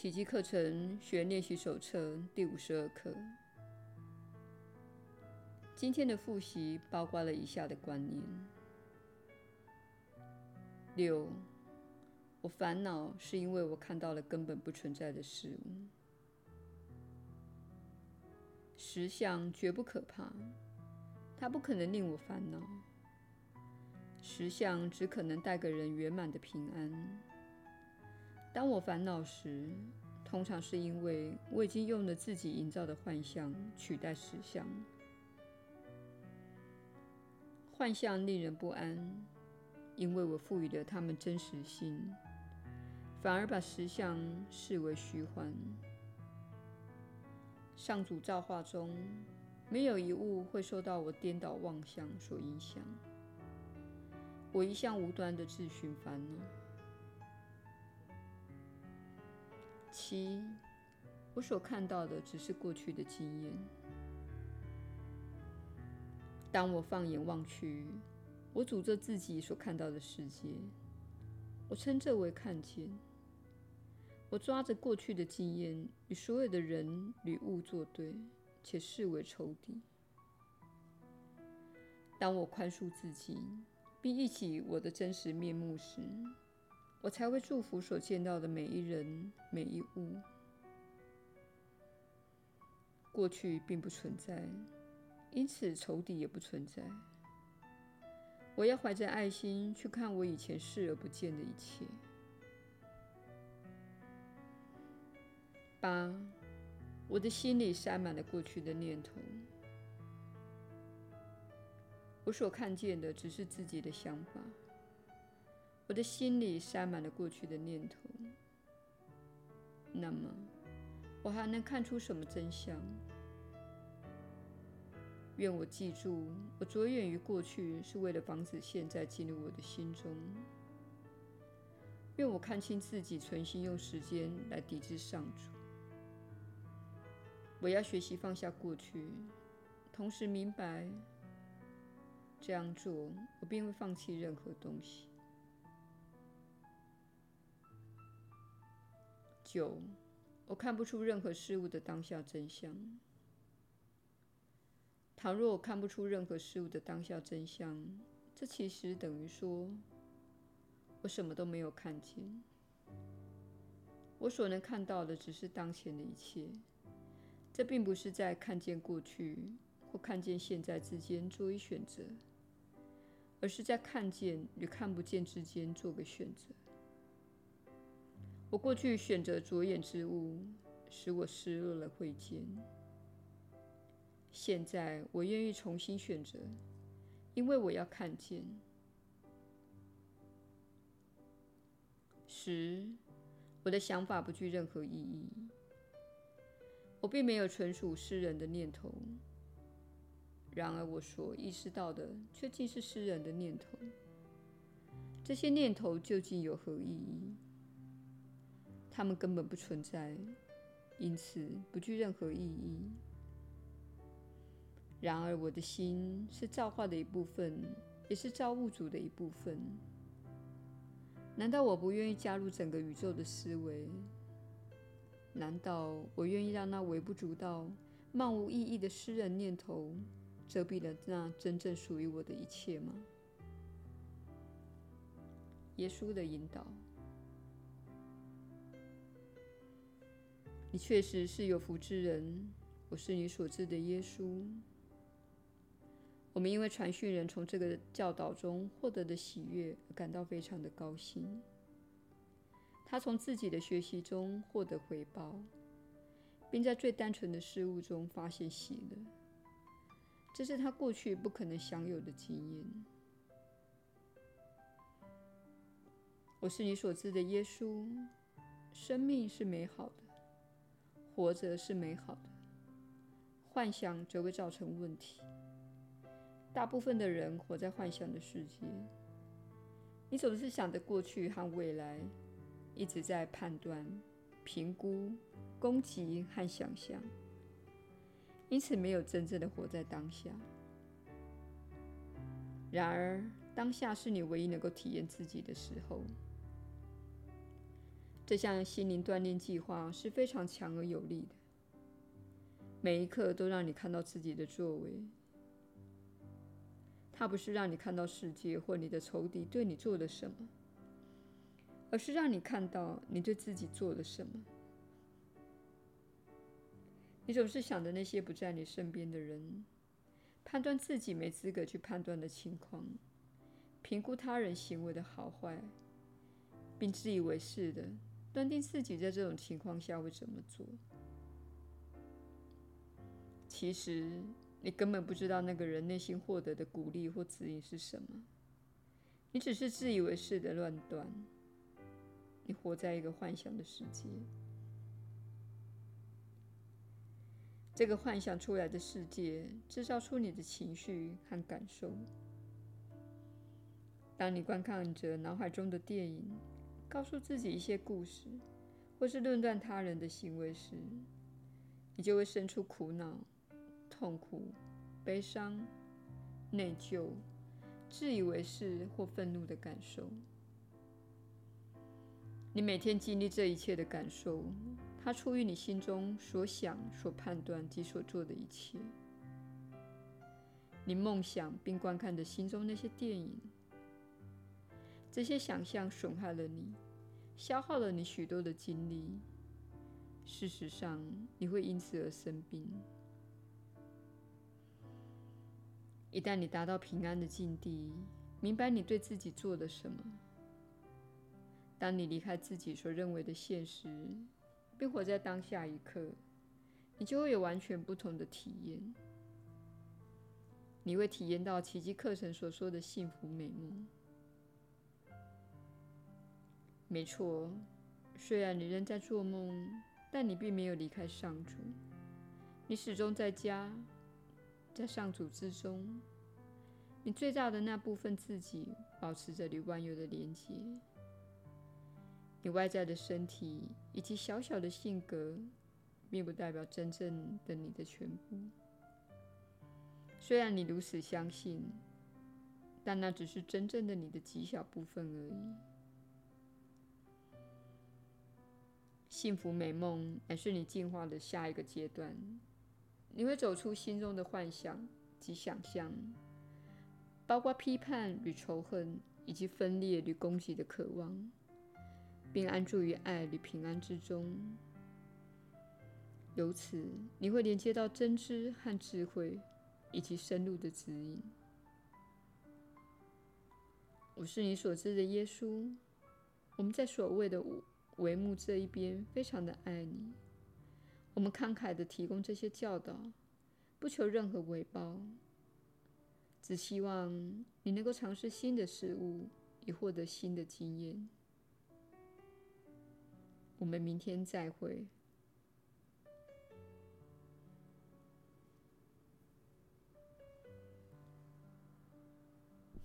奇迹课程学练习手册第五十二课。今天的复习包括了以下的观念：六，我烦恼是因为我看到了根本不存在的事物。实相绝不可怕，它不可能令我烦恼。实相只可能带给人圆满的平安。当我烦恼时，通常是因为我已经用了自己营造的幻象取代实相。幻象令人不安，因为我赋予了它们真实性，反而把实相视为虚幻。上主造化中，没有一物会受到我颠倒妄想所影响。我一向无端地自寻烦恼。七，我所看到的只是过去的经验。当我放眼望去，我诅咒自己所看到的世界，我称这为看见。我抓着过去的经验与所有的人与物作对，且视为仇敌。当我宽恕自己，并忆起我的真实面目时，我才会祝福所见到的每一人、每一物。过去并不存在。因此，仇敌也不存在。我要怀着爱心去看我以前视而不见的一切。八，我的心里塞满了过去的念头。我所看见的只是自己的想法。我的心里塞满了过去的念头。那么，我还能看出什么真相？愿我记住，我着眼于过去是为了防止现在进入我的心中。愿我看清自己存心用时间来抵制上主。我要学习放下过去，同时明白，这样做我便会放弃任何东西。九，我看不出任何事物的当下真相。倘若我看不出任何事物的当下真相，这其实等于说，我什么都没有看见。我所能看到的只是当前的一切。这并不是在看见过去或看见现在之间做一选择，而是在看见与看不见之间做个选择。我过去选择着眼之物，使我失落了慧见。现在我愿意重新选择，因为我要看见。十，我的想法不具任何意义。我并没有纯属私人的念头，然而我所意识到的却竟是私人的念头。这些念头究竟有何意义？他们根本不存在，因此不具任何意义。然而，我的心是造化的一部分，也是造物主的一部分。难道我不愿意加入整个宇宙的思维？难道我愿意让那微不足道、漫无意义的私人念头遮蔽了那真正属于我的一切吗？耶稣的引导，你确实是有福之人。我是你所知的耶稣。我们因为传讯人从这个教导中获得的喜悦感到非常的高兴。他从自己的学习中获得回报，并在最单纯的事物中发现喜乐。这是他过去不可能享有的经验。我是你所知的耶稣。生命是美好的，活着是美好的，幻想则会造成问题。大部分的人活在幻想的世界。你总是想着过去和未来，一直在判断、评估、攻击和想象，因此没有真正的活在当下。然而，当下是你唯一能够体验自己的时候。这项心灵锻炼计划是非常强而有力的，每一刻都让你看到自己的作为。它不是让你看到世界或你的仇敌对你做了什么，而是让你看到你对自己做了什么。你总是想着那些不在你身边的人，判断自己没资格去判断的情况，评估他人行为的好坏，并自以为是的断定自己在这种情况下会怎么做。其实，你根本不知道那个人内心获得的鼓励或指引是什么，你只是自以为是的乱断。你活在一个幻想的世界，这个幻想出来的世界制造出你的情绪和感受。当你观看着脑海中的电影，告诉自己一些故事，或是论断他人的行为时，你就会生出苦恼。痛苦、悲伤、内疚、自以为是或愤怒的感受。你每天经历这一切的感受，它出于你心中所想、所判断及所做的一切。你梦想并观看着心中那些电影，这些想象损害了你，消耗了你许多的精力。事实上，你会因此而生病。一旦你达到平安的境地，明白你对自己做了什么，当你离开自己所认为的现实，并活在当下一刻，你就会有完全不同的体验。你会体验到奇迹课程所说的幸福美梦。没错，虽然你仍在做梦，但你并没有离开上主，你始终在家。在上主之中，你最大的那部分自己保持着与万有的连结。你外在的身体以及小小的性格，并不代表真正的你的全部。虽然你如此相信，但那只是真正的你的极小部分而已。幸福美梦乃是你进化的下一个阶段。你会走出心中的幻想及想象，包括批判与仇恨，以及分裂与攻击的渴望，并安住于爱与平安之中。由此，你会连接到真知和智慧，以及深入的指引。我是你所知的耶稣。我们在所谓的帷幕这一边，非常的爱你。我们慷慨的提供这些教导，不求任何回报，只希望你能够尝试新的事物，以获得新的经验。我们明天再会。